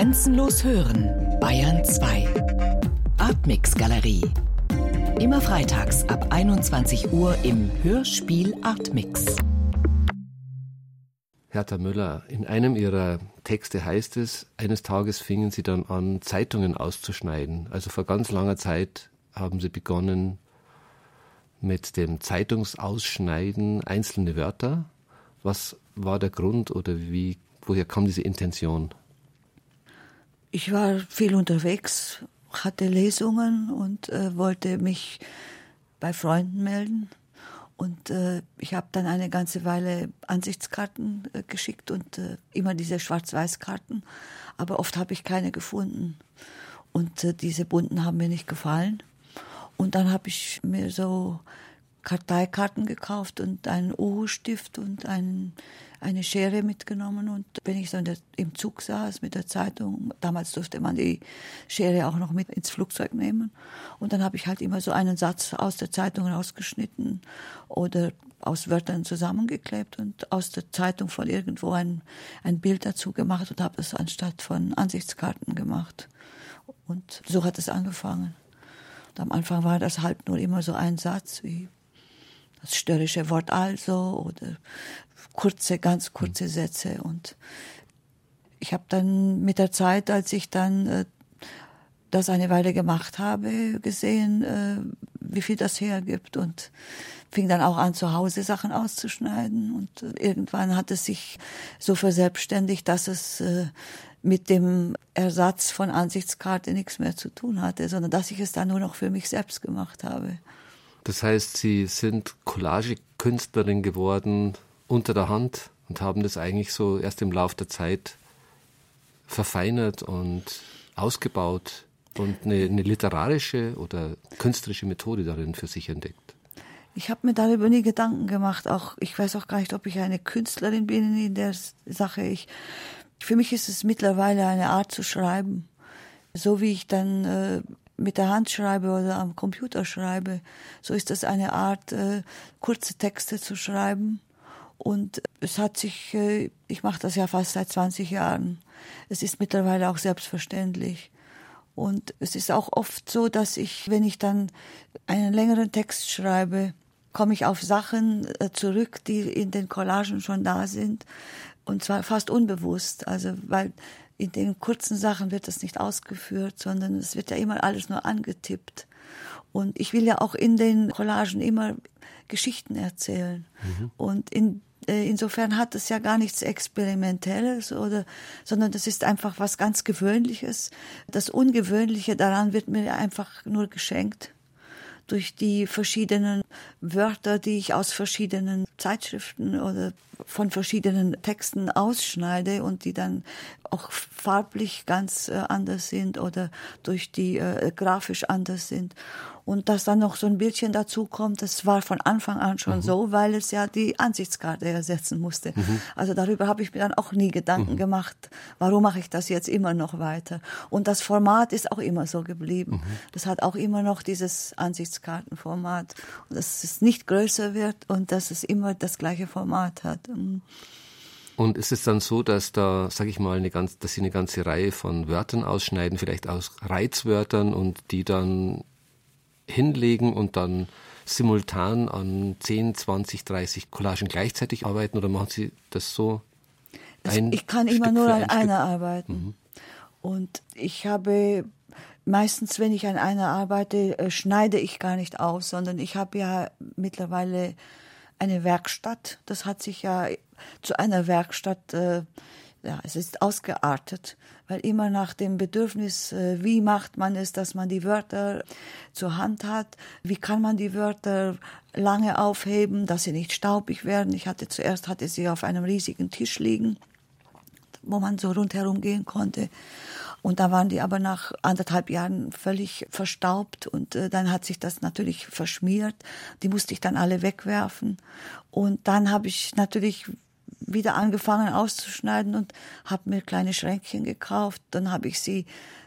Grenzenlos hören, Bayern 2. Artmix Galerie. Immer freitags ab 21 Uhr im Hörspiel Artmix. Hertha Müller, in einem ihrer Texte heißt es, eines Tages fingen sie dann an, Zeitungen auszuschneiden. Also vor ganz langer Zeit haben sie begonnen mit dem Zeitungsausschneiden einzelne Wörter. Was war der Grund oder wie, woher kam diese Intention? Ich war viel unterwegs, hatte Lesungen und äh, wollte mich bei Freunden melden. Und äh, ich habe dann eine ganze Weile Ansichtskarten äh, geschickt und äh, immer diese Schwarz-Weiß-Karten. Aber oft habe ich keine gefunden. Und äh, diese bunten haben mir nicht gefallen. Und dann habe ich mir so Karteikarten gekauft und einen Uhu-Stift und einen, eine Schere mitgenommen. Und wenn ich dann im Zug saß mit der Zeitung, damals durfte man die Schere auch noch mit ins Flugzeug nehmen. Und dann habe ich halt immer so einen Satz aus der Zeitung rausgeschnitten oder aus Wörtern zusammengeklebt und aus der Zeitung von irgendwo ein, ein Bild dazu gemacht und habe das anstatt von Ansichtskarten gemacht. Und so hat es angefangen. Und am Anfang war das halt nur immer so ein Satz wie das störrische Wort also oder kurze, ganz kurze Sätze. Und ich habe dann mit der Zeit, als ich dann äh, das eine Weile gemacht habe, gesehen, äh, wie viel das hergibt und fing dann auch an, zu Hause Sachen auszuschneiden. Und äh, irgendwann hat es sich so verselbstständigt, dass es äh, mit dem Ersatz von Ansichtskarte nichts mehr zu tun hatte, sondern dass ich es dann nur noch für mich selbst gemacht habe. Das heißt, Sie sind Collage-Künstlerin geworden unter der Hand und haben das eigentlich so erst im Laufe der Zeit verfeinert und ausgebaut und eine, eine literarische oder künstlerische Methode darin für sich entdeckt. Ich habe mir darüber nie Gedanken gemacht. Auch ich weiß auch gar nicht, ob ich eine Künstlerin bin in der Sache. Ich, für mich ist es mittlerweile eine Art zu schreiben. So wie ich dann äh, mit der Hand schreibe oder am Computer schreibe, so ist das eine Art, äh, kurze Texte zu schreiben. Und es hat sich, äh, ich mache das ja fast seit 20 Jahren. Es ist mittlerweile auch selbstverständlich. Und es ist auch oft so, dass ich, wenn ich dann einen längeren Text schreibe, komme ich auf Sachen äh, zurück, die in den Collagen schon da sind. Und zwar fast unbewusst. Also, weil in den kurzen Sachen wird das nicht ausgeführt, sondern es wird ja immer alles nur angetippt. Und ich will ja auch in den Collagen immer Geschichten erzählen. Mhm. Und in, äh, insofern hat es ja gar nichts Experimentelles oder, sondern das ist einfach was ganz Gewöhnliches. Das Ungewöhnliche daran wird mir einfach nur geschenkt durch die verschiedenen Wörter, die ich aus verschiedenen Zeitschriften oder von verschiedenen Texten ausschneide und die dann auch farblich ganz äh, anders sind oder durch die äh, grafisch anders sind. Und dass dann noch so ein Bildchen dazu kommt, das war von Anfang an schon mhm. so, weil es ja die Ansichtskarte ersetzen musste. Mhm. Also darüber habe ich mir dann auch nie Gedanken mhm. gemacht, warum mache ich das jetzt immer noch weiter. Und das Format ist auch immer so geblieben. Mhm. Das hat auch immer noch dieses Ansichtskartenformat. Dass es nicht größer wird und dass es immer das gleiche Format hat. Mhm. Und ist es dann so, dass da, sag ich mal, eine ganz, dass Sie eine ganze Reihe von Wörtern ausschneiden, vielleicht aus Reizwörtern und die dann hinlegen und dann simultan an 10, 20, 30 Collagen gleichzeitig arbeiten oder machen Sie das so? Ein ich kann Stück immer nur an einer arbeiten. Mhm. Und ich habe meistens, wenn ich an einer arbeite, äh, schneide ich gar nicht aus, sondern ich habe ja mittlerweile eine Werkstatt. Das hat sich ja zu einer Werkstatt, äh, ja, es ist ausgeartet, weil immer nach dem Bedürfnis, äh, wie macht man es, dass man die Wörter zur Hand hat, wie kann man die Wörter lange aufheben, dass sie nicht staubig werden. Ich hatte zuerst hatte sie auf einem riesigen Tisch liegen, wo man so rundherum gehen konnte. Und da waren die aber nach anderthalb Jahren völlig verstaubt und äh, dann hat sich das natürlich verschmiert. Die musste ich dann alle wegwerfen. Und dann habe ich natürlich wieder angefangen auszuschneiden und habe mir kleine Schränkchen gekauft. Dann habe ich sie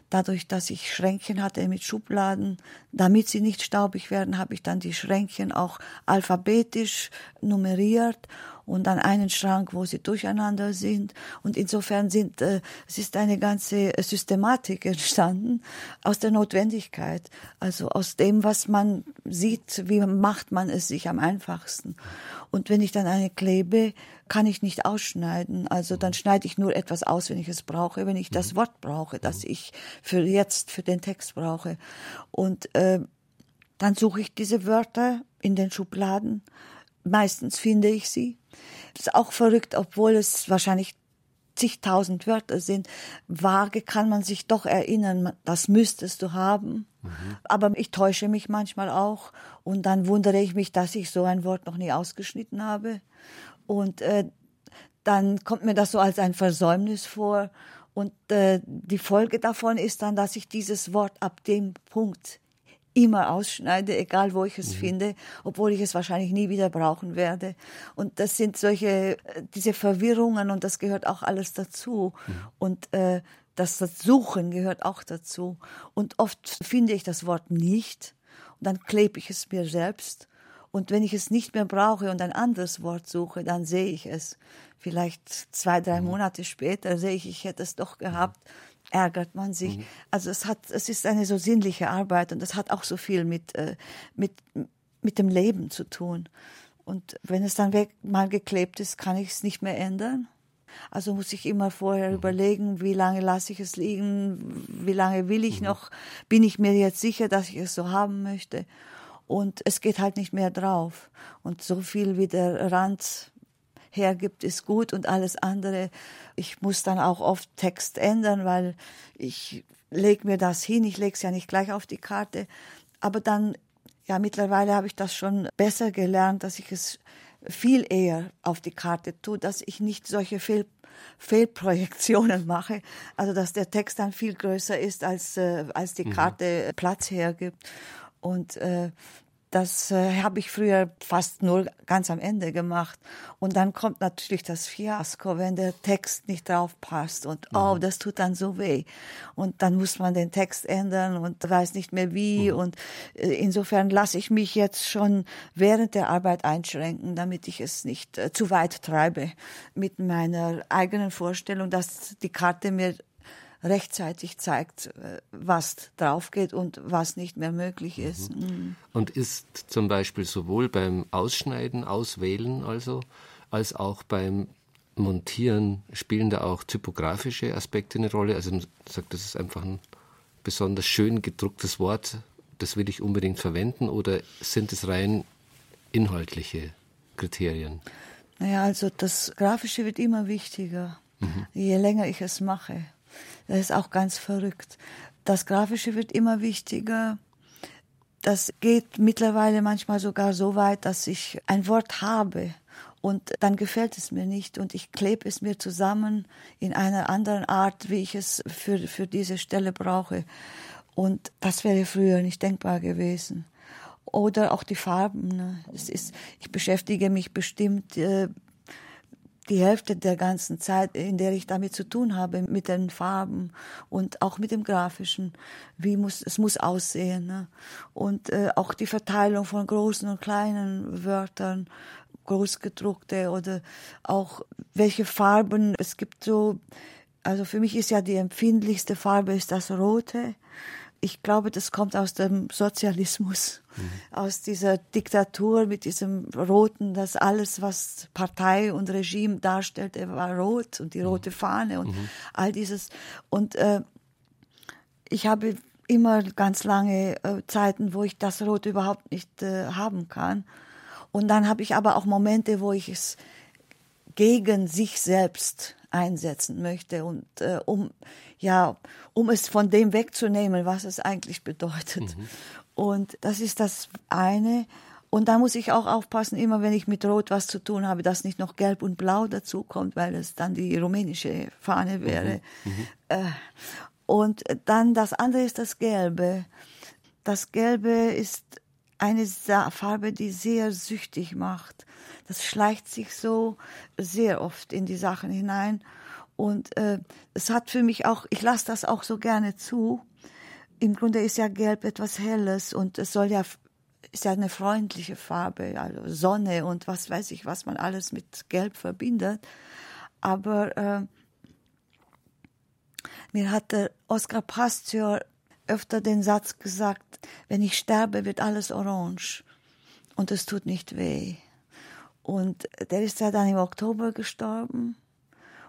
dadurch, dass ich Schränkchen hatte mit Schubladen, damit sie nicht staubig werden, habe ich dann die Schränkchen auch alphabetisch nummeriert und dann einen Schrank, wo sie durcheinander sind. Und insofern sind, äh, es ist eine ganze Systematik entstanden aus der Notwendigkeit, also aus dem, was man sieht, wie macht man es sich am einfachsten. Und wenn ich dann eine klebe, kann ich nicht ausschneiden. Also dann schneide ich nur etwas aus, wenn ich es brauche, wenn ich das mhm. Wort brauche, das mhm. ich für jetzt, für den Text brauche. Und äh, dann suche ich diese Wörter in den Schubladen. Meistens finde ich sie. Ist auch verrückt, obwohl es wahrscheinlich zigtausend Wörter sind. Vage kann man sich doch erinnern, das müsstest du haben. Mhm. Aber ich täusche mich manchmal auch und dann wundere ich mich, dass ich so ein Wort noch nie ausgeschnitten habe. Und äh, dann kommt mir das so als ein Versäumnis vor. Und äh, die Folge davon ist dann, dass ich dieses Wort ab dem Punkt immer ausschneide, egal wo ich es mhm. finde, obwohl ich es wahrscheinlich nie wieder brauchen werde. Und das sind solche, äh, diese Verwirrungen und das gehört auch alles dazu. Mhm. Und äh, das, das Suchen gehört auch dazu. Und oft finde ich das Wort nicht und dann klebe ich es mir selbst. Und wenn ich es nicht mehr brauche und ein anderes Wort suche, dann sehe ich es. Vielleicht zwei, drei mhm. Monate später sehe ich, ich hätte es doch gehabt ärgert man sich. Mhm. Also es hat, es ist eine so sinnliche Arbeit und das hat auch so viel mit, äh, mit, mit dem Leben zu tun. Und wenn es dann weg mal geklebt ist, kann ich es nicht mehr ändern. Also muss ich immer vorher mhm. überlegen, wie lange lasse ich es liegen, wie lange will ich mhm. noch, bin ich mir jetzt sicher, dass ich es so haben möchte. Und es geht halt nicht mehr drauf. Und so viel wie der Rand hergibt, ist gut und alles andere. Ich muss dann auch oft Text ändern, weil ich lege mir das hin, ich lege es ja nicht gleich auf die Karte. Aber dann, ja, mittlerweile habe ich das schon besser gelernt, dass ich es viel eher auf die Karte tue, dass ich nicht solche Fehl Fehlprojektionen mache, also dass der Text dann viel größer ist, als, äh, als die mhm. Karte mhm. Platz hergibt. Und äh, das äh, habe ich früher fast nur ganz am Ende gemacht. Und dann kommt natürlich das Fiasko, wenn der Text nicht drauf passt. Und oh, mhm. das tut dann so weh. Und dann muss man den Text ändern und weiß nicht mehr wie. Mhm. Und äh, insofern lasse ich mich jetzt schon während der Arbeit einschränken, damit ich es nicht äh, zu weit treibe mit meiner eigenen Vorstellung, dass die Karte mir rechtzeitig zeigt, äh, was drauf geht und was nicht mehr möglich ist. Mhm. mhm. Und ist zum Beispiel sowohl beim Ausschneiden, Auswählen also, als auch beim Montieren spielen da auch typografische Aspekte eine Rolle? Also man sagt, das ist einfach ein besonders schön gedrucktes Wort, das will ich unbedingt verwenden oder sind es rein inhaltliche Kriterien? Naja, also das Grafische wird immer wichtiger, mhm. je länger ich es mache. Das ist auch ganz verrückt. Das Grafische wird immer wichtiger. Das geht mittlerweile manchmal sogar so weit, dass ich ein Wort habe und dann gefällt es mir nicht und ich klebe es mir zusammen in einer anderen Art, wie ich es für, für diese Stelle brauche. Und das wäre früher nicht denkbar gewesen. Oder auch die Farben. Ne? Es ist, ich beschäftige mich bestimmt äh, die Hälfte der ganzen Zeit, in der ich damit zu tun habe, mit den Farben und auch mit dem Grafischen. Wie muss, es muss aussehen. Ne? Und äh, auch die Verteilung von großen und kleinen Wörtern, großgedruckte oder auch welche Farben. Es gibt so, also für mich ist ja die empfindlichste Farbe ist das Rote ich glaube, das kommt aus dem Sozialismus, mhm. aus dieser Diktatur mit diesem Roten, dass alles, was Partei und Regime darstellte, war rot und die mhm. rote Fahne und mhm. all dieses. Und äh, ich habe immer ganz lange äh, Zeiten, wo ich das Rot überhaupt nicht äh, haben kann. Und dann habe ich aber auch Momente, wo ich es gegen sich selbst einsetzen möchte und äh, um ja um es von dem wegzunehmen, was es eigentlich bedeutet. Mhm. Und das ist das eine. Und da muss ich auch aufpassen, immer wenn ich mit Rot was zu tun habe, dass nicht noch Gelb und Blau dazu kommt, weil es dann die rumänische Fahne wäre. Mhm. Mhm. Äh, und dann das andere ist das Gelbe. Das Gelbe ist eine Farbe, die sehr süchtig macht. Das schleicht sich so sehr oft in die Sachen hinein. Und äh, es hat für mich auch, ich lasse das auch so gerne zu. Im Grunde ist ja Gelb etwas Helles und es soll ja ist ja eine freundliche Farbe, also Sonne und was weiß ich, was man alles mit Gelb verbindet. Aber äh, mir hat der Oskar Pasteur öfter den Satz gesagt, wenn ich sterbe, wird alles orange und es tut nicht weh. Und der ist ja dann im Oktober gestorben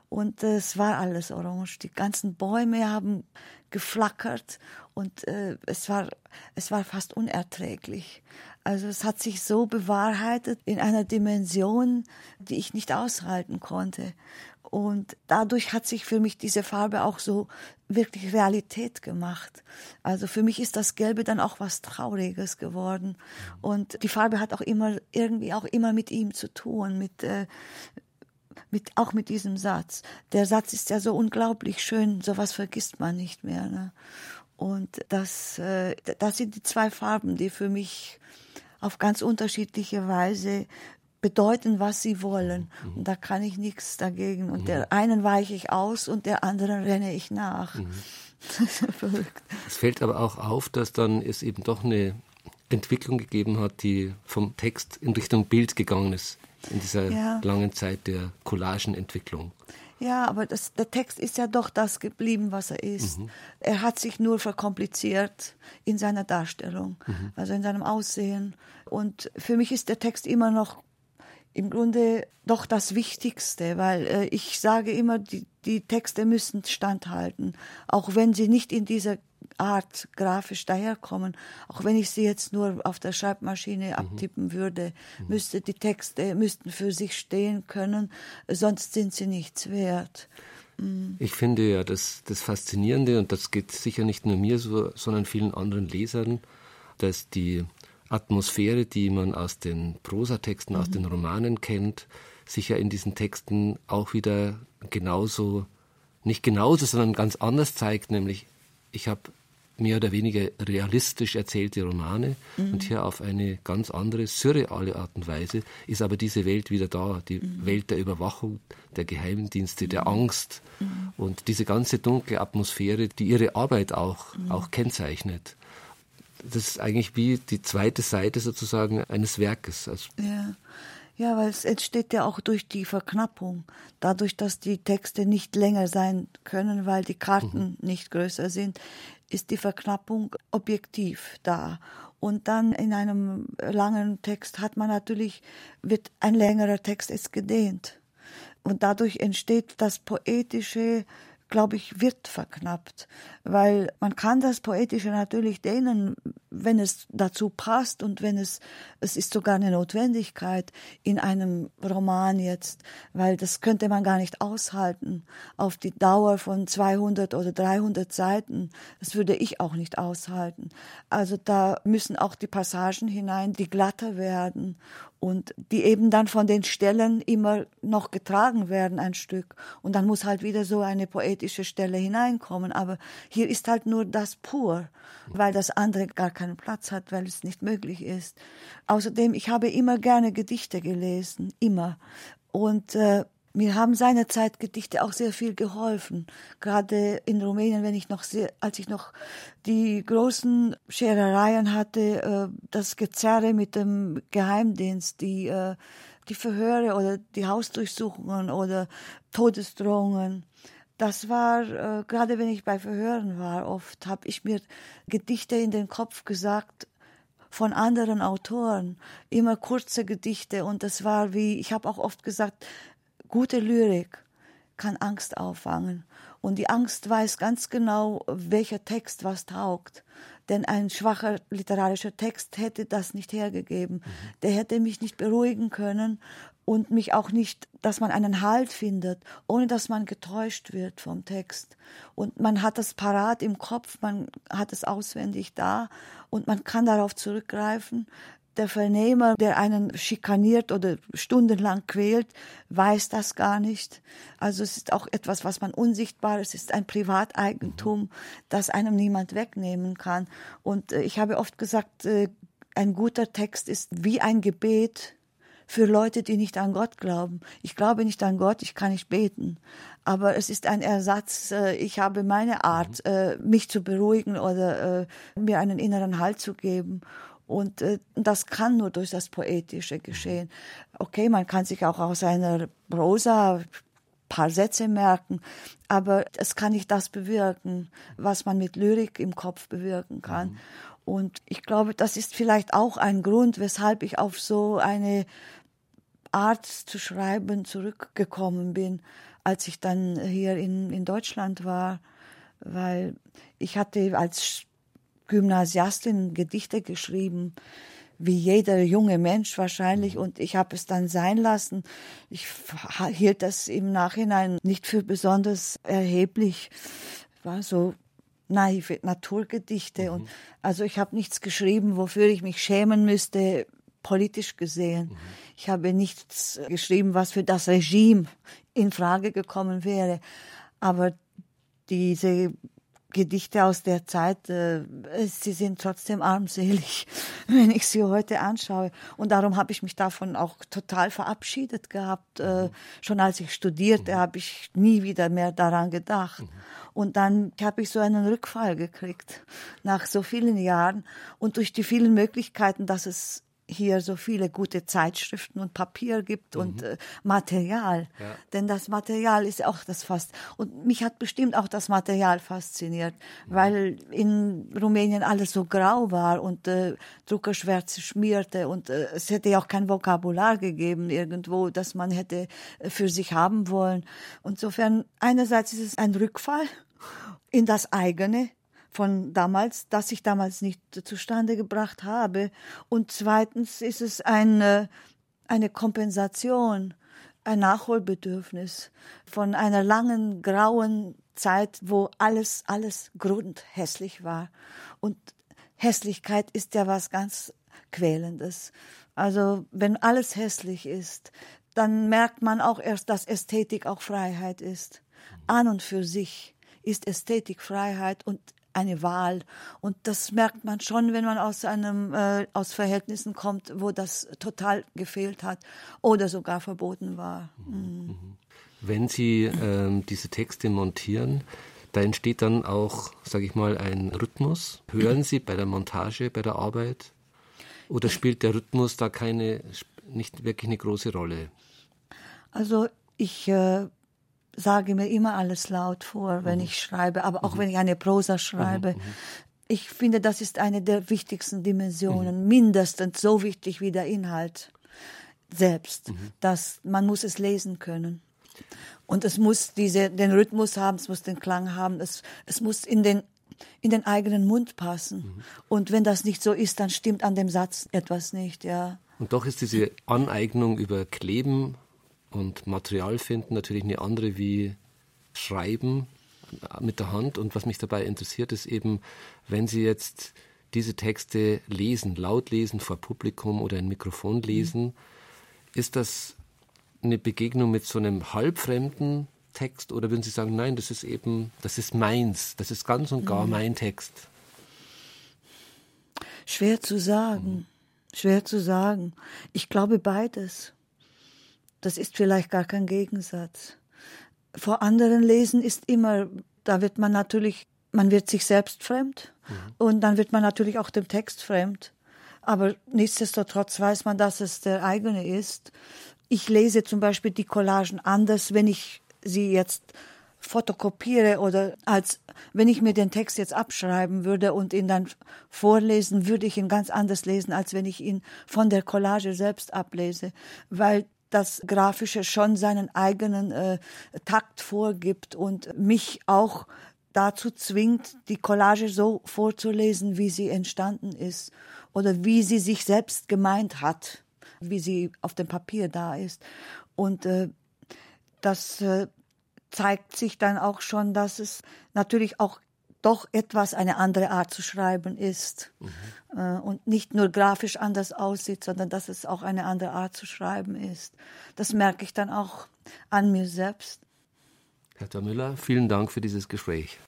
und es war alles orange. Die ganzen Bäume haben geflackert und äh, es war es war fast unerträglich. Also es hat sich so bewahrheitet in einer Dimension, die ich nicht aushalten konnte. Und dadurch hat sich für mich diese Farbe auch so wirklich Realität gemacht. Also für mich ist das Gelbe dann auch was Trauriges geworden. Und die Farbe hat auch immer irgendwie auch immer mit ihm zu tun, mit, äh, mit auch mit diesem Satz. Der Satz ist ja so unglaublich schön, sowas vergisst man nicht mehr. Ne? Und das, äh, das sind die zwei Farben, die für mich auf ganz unterschiedliche Weise bedeuten, was sie wollen. Mhm. Und da kann ich nichts dagegen. Und mhm. der einen weiche ich aus und der anderen renne ich nach. Mhm. verrückt. Es fällt aber auch auf, dass dann es eben doch eine Entwicklung gegeben hat, die vom Text in Richtung Bild gegangen ist in dieser ja. langen Zeit der Collagenentwicklung. Ja, aber das, der Text ist ja doch das geblieben, was er ist. Mhm. Er hat sich nur verkompliziert in seiner Darstellung, mhm. also in seinem Aussehen. Und für mich ist der Text immer noch im Grunde doch das Wichtigste, weil äh, ich sage immer, die, die Texte müssen standhalten, auch wenn sie nicht in dieser Art grafisch daherkommen. Auch wenn ich sie jetzt nur auf der Schreibmaschine mhm. abtippen würde, mhm. müsste die Texte müssten für sich stehen können, sonst sind sie nichts wert. Mhm. Ich finde ja, das, das Faszinierende, und das geht sicher nicht nur mir so, sondern vielen anderen Lesern, dass die Atmosphäre, die man aus den Prosatexten, mhm. aus den Romanen kennt, sich ja in diesen Texten auch wieder genauso, nicht genauso, sondern ganz anders zeigt, nämlich ich habe mehr oder weniger realistisch erzählte Romane mhm. und hier auf eine ganz andere, surreale Art und Weise ist aber diese Welt wieder da, die mhm. Welt der Überwachung, der Geheimdienste, der. Angst mhm. und diese ganze dunkle Atmosphäre, die ihre Arbeit auch, auch kennzeichnet das ist eigentlich wie die zweite Seite sozusagen eines Werkes. Also ja. Ja, weil es entsteht ja auch durch die Verknappung, dadurch, dass die Texte nicht länger sein können, weil die Karten mhm. nicht größer sind, ist die Verknappung objektiv da. Und dann in einem langen Text hat man natürlich, wird ein längerer Text ist gedehnt. Und dadurch entsteht das Poetische, glaube ich, wird verknappt, weil man kann das Poetische natürlich dehnen, wenn es dazu passt und wenn es, es ist sogar eine Notwendigkeit in einem Roman jetzt, weil das könnte man gar nicht aushalten auf die Dauer von 200 oder 300 Seiten. Das würde ich auch nicht aushalten. Also da müssen auch die Passagen hinein, die glatter werden und die eben dann von den Stellen immer noch getragen werden ein Stück und dann muss halt wieder so eine poetische Stelle hineinkommen aber hier ist halt nur das pur weil das andere gar keinen Platz hat weil es nicht möglich ist außerdem ich habe immer gerne Gedichte gelesen immer und äh, mir haben seinerzeit Gedichte auch sehr viel geholfen. Gerade in Rumänien, wenn ich noch sehr, als ich noch die großen Scherereien hatte, äh, das Gezerre mit dem Geheimdienst, die, äh, die Verhöre oder die Hausdurchsuchungen oder Todesdrohungen. Das war, äh, gerade wenn ich bei Verhören war, oft habe ich mir Gedichte in den Kopf gesagt, von anderen Autoren, immer kurze Gedichte und das war wie, ich habe auch oft gesagt, Gute Lyrik kann Angst auffangen. Und die Angst weiß ganz genau, welcher Text was taugt. Denn ein schwacher literarischer Text hätte das nicht hergegeben. Mhm. Der hätte mich nicht beruhigen können und mich auch nicht, dass man einen Halt findet, ohne dass man getäuscht wird vom Text. Und man hat das parat im Kopf, man hat es auswendig da und man kann darauf zurückgreifen, der Vernehmer, der einen schikaniert oder stundenlang quält, weiß das gar nicht. Also es ist auch etwas, was man unsichtbar, es ist ein Privateigentum, das einem niemand wegnehmen kann. Und äh, ich habe oft gesagt, äh, ein guter Text ist wie ein Gebet für Leute, die nicht an Gott glauben. Ich glaube nicht an Gott, ich kann nicht beten. Aber es ist ein Ersatz. Äh, ich habe meine Art, mich zu beruhigen oder mir einen inneren Halt zu geben. Und äh, das kann nur durch das Poetische geschehen. Okay, man kann sich auch aus einer Prosa paar Sätze merken, aber es kann nicht das bewirken, was man mit Lyrik im Kopf bewirken kann. Mhm. Und ich glaube, das ist vielleicht auch ein Grund, weshalb ich auf so eine Art zu schreiben zurückgekommen bin, als ich dann hier in, in Deutschland war, weil ich hatte als Gymnasiastin Gedichte geschrieben, wie jeder junge Mensch wahrscheinlich. Mhm. Und ich habe es dann sein lassen. Ich hielt das im Nachhinein nicht für besonders erheblich. War so naive Naturgedichte. Mhm. Und also ich habe nichts geschrieben, wofür ich mich schämen müsste, politisch gesehen. Mhm. Ich habe nichts geschrieben, was für das Regime in Frage gekommen wäre. Aber diese Gedichte aus der Zeit, äh, sie sind trotzdem armselig, wenn ich sie heute anschaue. Und darum habe ich mich davon auch total verabschiedet gehabt. Äh, schon als ich studierte, mhm. habe ich nie wieder mehr daran gedacht. Mhm. Und dann habe ich so einen Rückfall gekriegt nach so vielen Jahren und durch die vielen Möglichkeiten, dass es hier so viele gute Zeitschriften und Papier gibt mhm. und äh, Material. Ja. Denn das Material ist auch das fast. Und mich hat bestimmt auch das Material fasziniert, mhm. weil in Rumänien alles so grau war und äh, Druckerschwärze schmierte und äh, es hätte ja auch kein Vokabular gegeben irgendwo, das man hätte äh, für sich haben wollen. Insofern einerseits ist es ein Rückfall in das eigene, von damals, das ich damals nicht zustande gebracht habe. Und zweitens ist es eine, eine Kompensation, ein Nachholbedürfnis von einer langen grauen Zeit, wo alles, alles grundhässlich war. Und Hässlichkeit ist ja was ganz Quälendes. Also wenn alles hässlich ist, dann merkt man auch erst, dass Ästhetik auch Freiheit ist. An und für sich ist Ästhetik Freiheit und eine Wahl. Und das merkt man schon, wenn man aus einem äh, aus Verhältnissen kommt, wo das total gefehlt hat oder sogar verboten war. Mhm. Wenn Sie ähm, diese Texte montieren, da entsteht dann auch, sage ich mal, ein Rhythmus. Hören Sie bei der Montage, bei der Arbeit? Oder spielt der Rhythmus da keine, nicht wirklich eine große Rolle? Also ich äh, sage mir immer alles laut vor, wenn mhm. ich schreibe, aber auch mhm. wenn ich eine Prosa schreibe. Mhm. mhm. Ich finde, das ist eine der wichtigsten Dimensionen, mhm. mindestens so wichtig wie der Inhalt selbst, mhm. dass man muss es lesen können. Und es muss diese, den Rhythmus haben, es muss den Klang haben, es, es muss in den, in den eigenen Mund passen. Und wenn das nicht so ist, dann stimmt an dem Satz etwas nicht, ja. Und doch ist diese Aneignung über Kleben und Material finden natürlich eine andere wie Schreiben mit der Hand. Und was mich dabei interessiert, ist eben, wenn Sie jetzt diese Texte lesen, laut lesen vor Publikum oder ein Mikrofon lesen, mhm. ist das eine Begegnung mit so einem halbfremden Text oder würden Sie sagen, nein, das ist eben, das ist meins, das ist ganz und gar mhm. mein Text? Schwer zu sagen, mhm. schwer zu sagen. Ich glaube beides. Das ist vielleicht gar kein Gegensatz. Vor anderen lesen ist immer, da wird man natürlich, man wird sich selbst fremd mhm. und dann wird man natürlich auch dem Text fremd. Aber nichtsdestotrotz weiß man, dass es der eigene ist. Ich lese zum Beispiel die Collagen anders, wenn ich sie jetzt fotokopiere oder als wenn ich mir den Text jetzt abschreiben würde und ihn dann vorlesen, würde ich ihn ganz anders lesen, als wenn ich ihn von der Collage selbst ablese, weil das Grafische schon seinen eigenen äh, Takt vorgibt und mich auch dazu zwingt, die Collage so vorzulesen, wie sie entstanden ist oder wie sie sich selbst gemeint hat, wie sie auf dem Papier da ist. Und äh, das äh, zeigt sich dann auch schon, dass es natürlich auch doch etwas eine andere Art zu schreiben ist mhm. äh, und nicht nur grafisch anders aussieht, sondern dass es auch eine andere Art zu schreiben ist. Das merke ich dann auch an mir selbst. Herr Müller, vielen Dank für dieses Gespräch.